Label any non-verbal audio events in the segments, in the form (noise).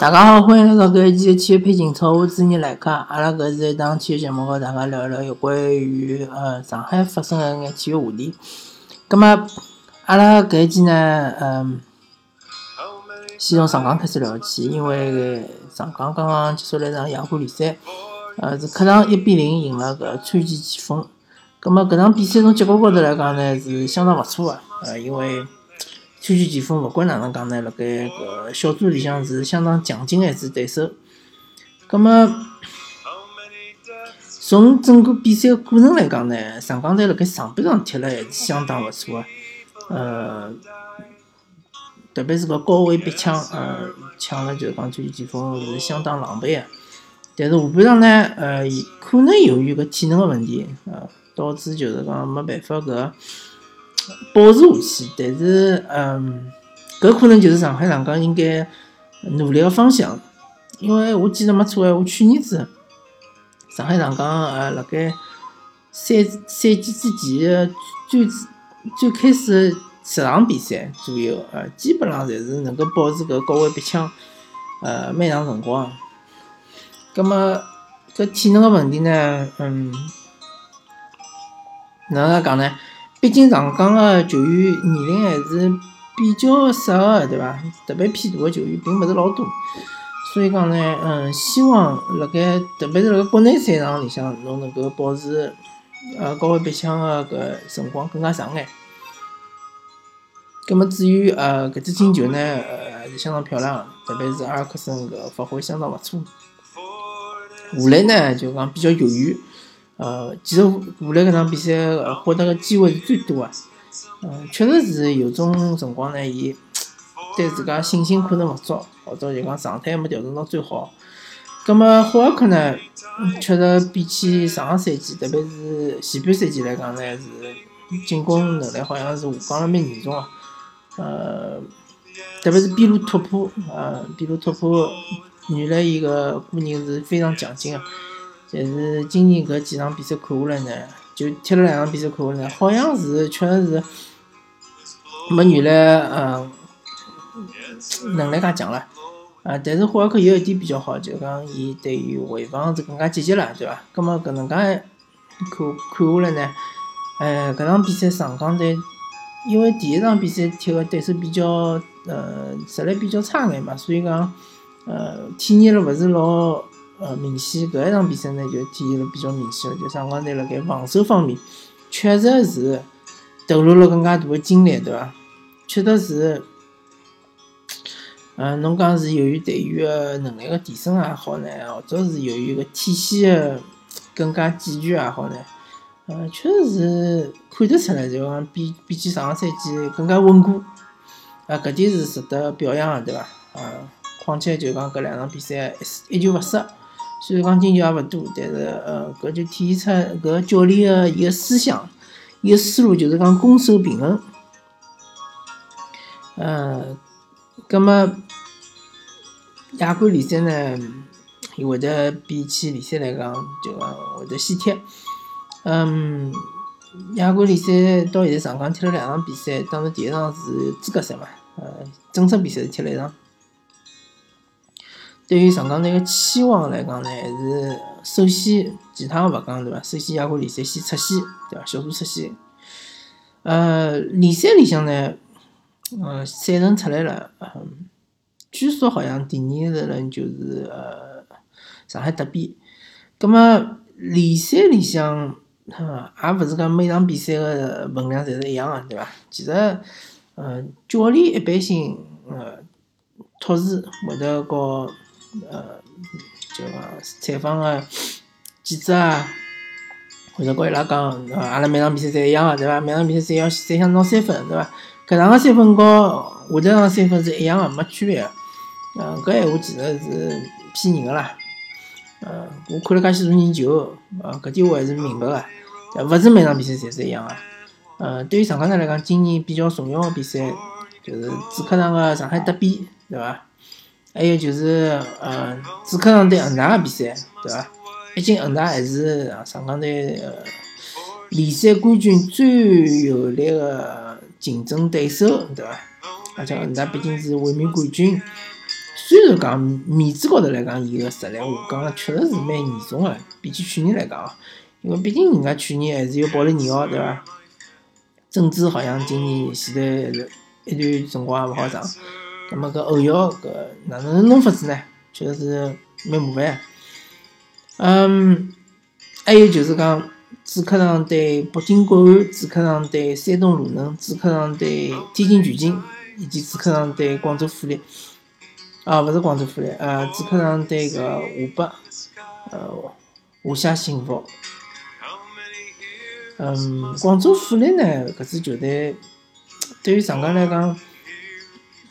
大家好，欢迎来到搿一期的体育配景操，我是主持人来客。阿拉搿是一档体育节目，和大家聊一聊有关于呃上海发生的眼体育话题。葛么，阿拉搿一期呢，嗯，先从上港开始聊起，因为上港刚刚结束了一场亚冠联赛，呃，是客场一比零赢了搿川崎前锋。葛么搿场比赛从结果高头来讲呢，是相当勿错个，呃，因为川崎前锋勿管哪能讲呢，辣盖搿小组里向是相当强劲个一支对手。葛么从整个比赛个过程来讲呢，上港队辣盖上半场踢了还是相当勿错个，呃，特别是搿高位逼抢，呃，抢了就是讲川崎前锋是相当狼狈个。但是下半场呢，呃，可能由于搿体能个问题，呃，导致就是讲没办法搿保持下去。但是，嗯，搿可能就是上海上港应该努力个方向，因为我记得没错闲话，去年子上海上港呃辣盖赛赛季之前最最开始十场比赛左右，呃，基本上侪是能够保持搿高位逼抢，呃，蛮长辰光。葛么搿体能个问题呢，嗯，哪能讲呢？毕竟上港个球员年龄还是比较适合个，对伐？特别偏大个球员并勿是老多，所以讲呢，嗯，希望辣盖特别是辣盖国内赛场里向，侬能够保持呃高位逼抢个搿辰光更加长眼。葛么至于呃搿只进球呢，呃是相当漂亮，特别是阿尔克森搿发挥相当勿错。武磊呢，就讲比较犹豫。呃，其实武磊搿场比赛获得个机会是最多个。嗯，确实是有种辰光呢，伊对自家信心可能勿足，或者就讲状态没调整到最好。葛么霍尔克呢，确实比起上个赛季，特别是前半赛季来讲呢，是进攻能力好像是下降了蛮严重个。呃，特别是边路突破，呃，边路突破，原来伊个个人是非常强劲个，但是今年搿几场比赛看下来呢，就踢了两场比赛看下来，好像是确实是没原来呃能力介强了。啊，但是霍尔克有一点比较好，就讲伊对于回防是更加积极了，对伐？葛么搿能介看看下来呢，呃，搿场比赛上港队，因为第一场比赛踢个对手比较呃实力比较差眼嘛，所以讲呃体现了勿是老呃明显。搿一场比赛呢就体现了比较明显了，就上港队辣盖防守方面确实是投入了更加大的精力，对伐？确实是。呃，侬讲是由于队员个能力个提升也好呢，或者是由于个体系个更加健全也好呢，呃，确实是看得出来，就讲比比起上个赛季更加稳固，啊，搿点是值得表扬个，对伐？啊，况且就讲搿两场比赛一一球勿失，虽然讲进球也勿多，但是呃，搿就体现出搿教练个伊个思想，伊个思路就是讲攻守平衡。呃，葛么亚冠联赛呢，伊会得比起联赛来讲，就讲会得先踢。嗯，亚冠联赛到现在上港踢了两场比赛，当然第一场是资格赛嘛，呃，正式比赛是踢了一场。对于上港队个期望来讲呢，还是首先其他勿讲对伐？首先亚冠联赛先出线对伐？小组出线。呃，联赛里向呢，呃，赛程出来了，据说好像第二个人就是呃上海德比。葛么联赛里向，呃，也勿是讲每场比赛个分量侪是一样个，对伐？其实，呃，教练一般性，呃，托事会得告，呃，就讲采访个记者啊，或者跟伊拉讲，呃，阿拉每场比赛侪一样个，对伐？每场比赛侪要侪想拿三分，对伐？搿场个三分和下头场三分是一样个，没区别个。嗯，搿闲话其实是骗人个啦。呃，我看了介许多年球，呃，搿点我还是明白个，勿是每场比赛侪是一样个。呃，对于上港队来讲，今年比较重要个比赛就是主客场个上海德比，对伐？还有就是呃主客场对恒大个比赛，对伐？毕竟恒大还是啊上港队呃联赛冠军最有力个竞争对手，对伐？而且恒大毕竟是卫冕冠军，虽然讲面子高头来讲，伊个实力下降确实是蛮严重个，比起去年来讲哦，因为毕竟人家去年还是有保利尼奥，对伐？郑智好像今年前头一段辰光也勿好上，那么搿后腰搿哪能弄法子呢？确实是蛮麻烦。嗯，还有就是讲主客场对北京国安，主客场对山东鲁能，主客场对天津权健，以及主客场对广州富力。啊，勿是广州富力，呃，主客场对搿华北，呃，华夏幸福。嗯，广州富力呢，搿支球队对于上港来讲，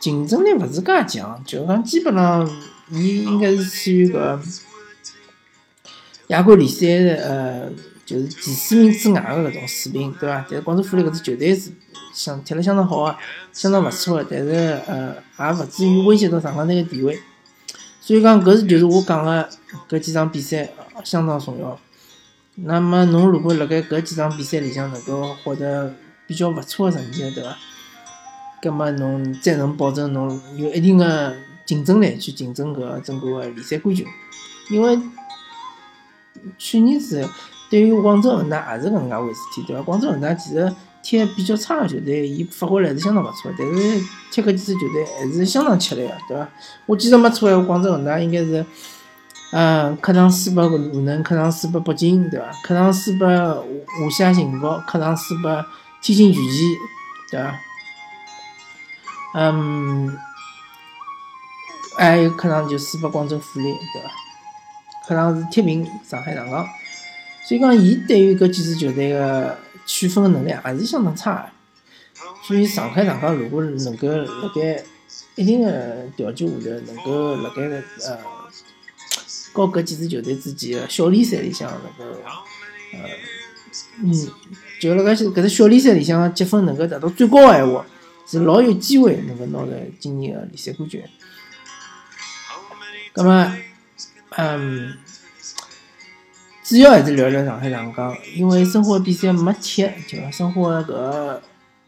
竞争力勿是介强，就讲基本上，伊应该是处于搿亚冠联赛的呃，就是前四名之外的搿种水平，对伐？但是广州富力搿支球队是相踢了相当好个，相当勿错个，但是呃，也勿至于威胁到上港队个地位。所以讲，搿是就是我讲个搿几场比赛相当重要。那么侬如果辣盖搿几场比赛里向能够获得比较勿错个成绩，对伐？葛末侬再能保证侬有一定个竞争力去竞争搿个整个个联赛冠军。因为去年子对于广州恒大也是搿能介回事体，对伐？广州恒大其实踢比较差个球队，伊发挥还是相当勿错，但是踢搿几支球队还是相当吃力个，对伐？(laughs) 我记得没错话，广州恒大应该是。嗯，客场输拨鲁能，客场输拨北京，对伐？客场输拨华夏幸福，客场输拨天津权健，对伐？嗯，还有客场就输拨广州富力，对伐？客场是踢平上海上港，所以讲，伊对于搿几支球队个区分个能力还是相当差个。所以上海上港如果能够辣盖一定的条件下头，能够辣盖个呃。和搿几支球队之间个小联赛里向能够，呃，嗯，就辣盖搿只小联赛里向积分能够达到最高个闲话，是老有机会能够拿到今年个联赛冠军。葛末，嗯，主要还是聊聊上海上港，因为申花比赛没踢，就申花搿个，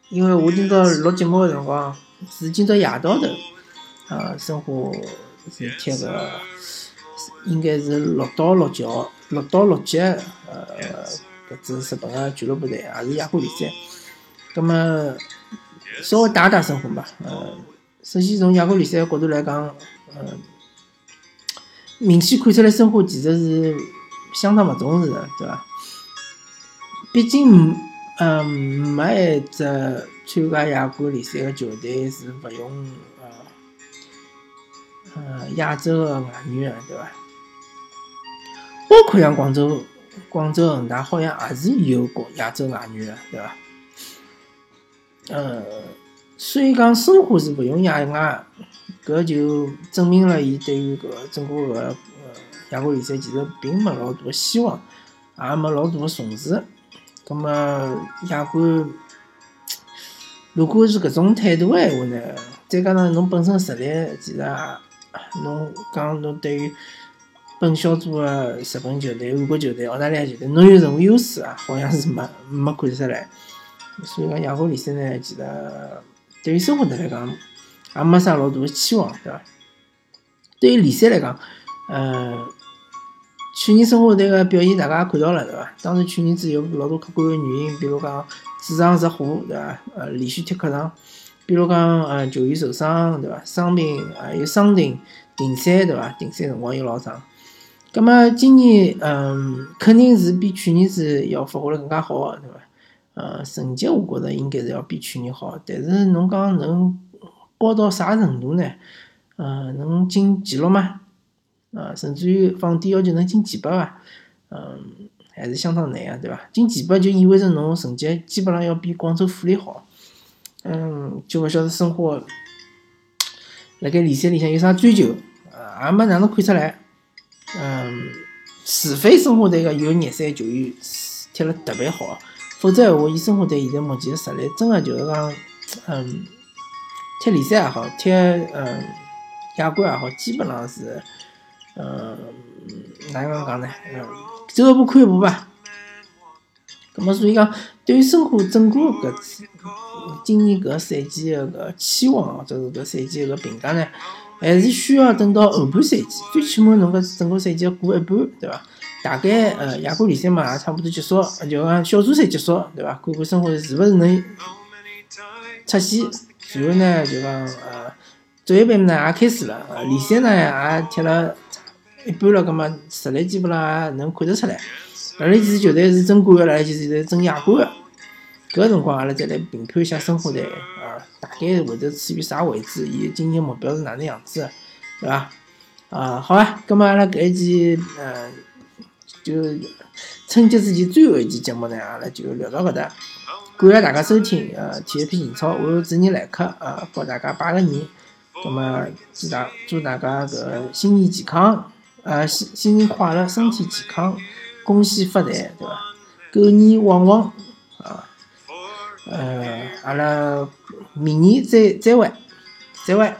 因为我今朝录节目个辰光是今朝夜到头，啊，申花是踢个。应该是六到六桥，六到六级，呃，搿支日本个俱乐部队也是亚冠联赛。葛末稍微打打申花吧，呃，首先从亚冠联赛个角度来讲，呃，明显看出来申花其实是相当勿重视的，对伐？毕竟，嗯，没一只参加亚冠联赛个球队是勿用呃，呃，亚洲个外援个，对伐？包括像广州、广州恒大，好像也是有国亚洲外援的，对伐？呃，所以讲申花是勿用亚外，搿就证明了伊对于搿整个搿呃亚冠联赛其实并没老大个希望，也没老大的重视。葛末亚冠如果是搿种态度的闲话呢，再加上侬本身实力，其实也侬讲侬对于。本小组的日本球队、韩国球队、澳大利亚球队，侬有任何优势啊？好像是没没看出来。所以讲亚冠联赛呢，其实对于申花队来讲，也没啥老大个期望，对伐？对于联赛来讲，呃，去年申花队个表现大家也看到了，对伐？当然去年子有老多客观个原因，比如讲主场入伙，对伐？呃，连续踢客场，比如讲呃球员受伤，对伐？伤病还有伤停停赛，对伐？停赛辰光又老长。葛么今年，嗯，肯定是比去年子要发挥了更加好个，对伐？呃，成绩我觉着应该是要比去年好，但是侬讲能高到啥程度呢？呃，能进纪录吗？呃，甚至于放低要求能进前八伐？嗯，还是相当难个，对伐？进前八就意味着侬成绩基本上要比广州富力好。嗯，就勿晓得申花 (tsk) 辣盖联赛里向有啥追求？呃，也没哪能看出来。嗯，除非申花队个有热身球员踢了特别好，否则闲话，以申花队现在目前的实力，真的就是讲，嗯，踢联赛也好，踢嗯亚冠也好，基本上是，嗯，哪能讲呢？嗯，走一步看一步吧。咁么所以讲，对于申花整个搿次今年搿赛季个期望或者是搿赛季个评价呢，还是需要等到后半赛季，最起码侬搿整个赛季要过一半，对伐？大概呃亚冠联赛嘛也差不多结束，就讲小组赛结束，对伐？看看申花是勿是能出线，然后呢就讲呃职业杯呢也开始了，呃联赛呢也踢了一半了，葛末实力基本上也能看得出来。阿拉几支球队是争冠个，何里几支球队争亚冠个。搿个辰光阿拉再来评判一下申花队啊，大概会得处于啥位置？伊今年目标是哪能样子？对伐？啊，好啊，葛末阿拉搿一期呃。就春节之前最后一期节目呢，阿拉就聊到搿搭。感谢大家收听，呃，体育篇情操，我是主持人来客，呃，帮大家拜个年。葛末祝大祝大家搿新年健康，呃，新新年快乐，身体健康，恭喜发财，对伐？狗年旺旺，啊，呃，阿拉明年再再会，再会。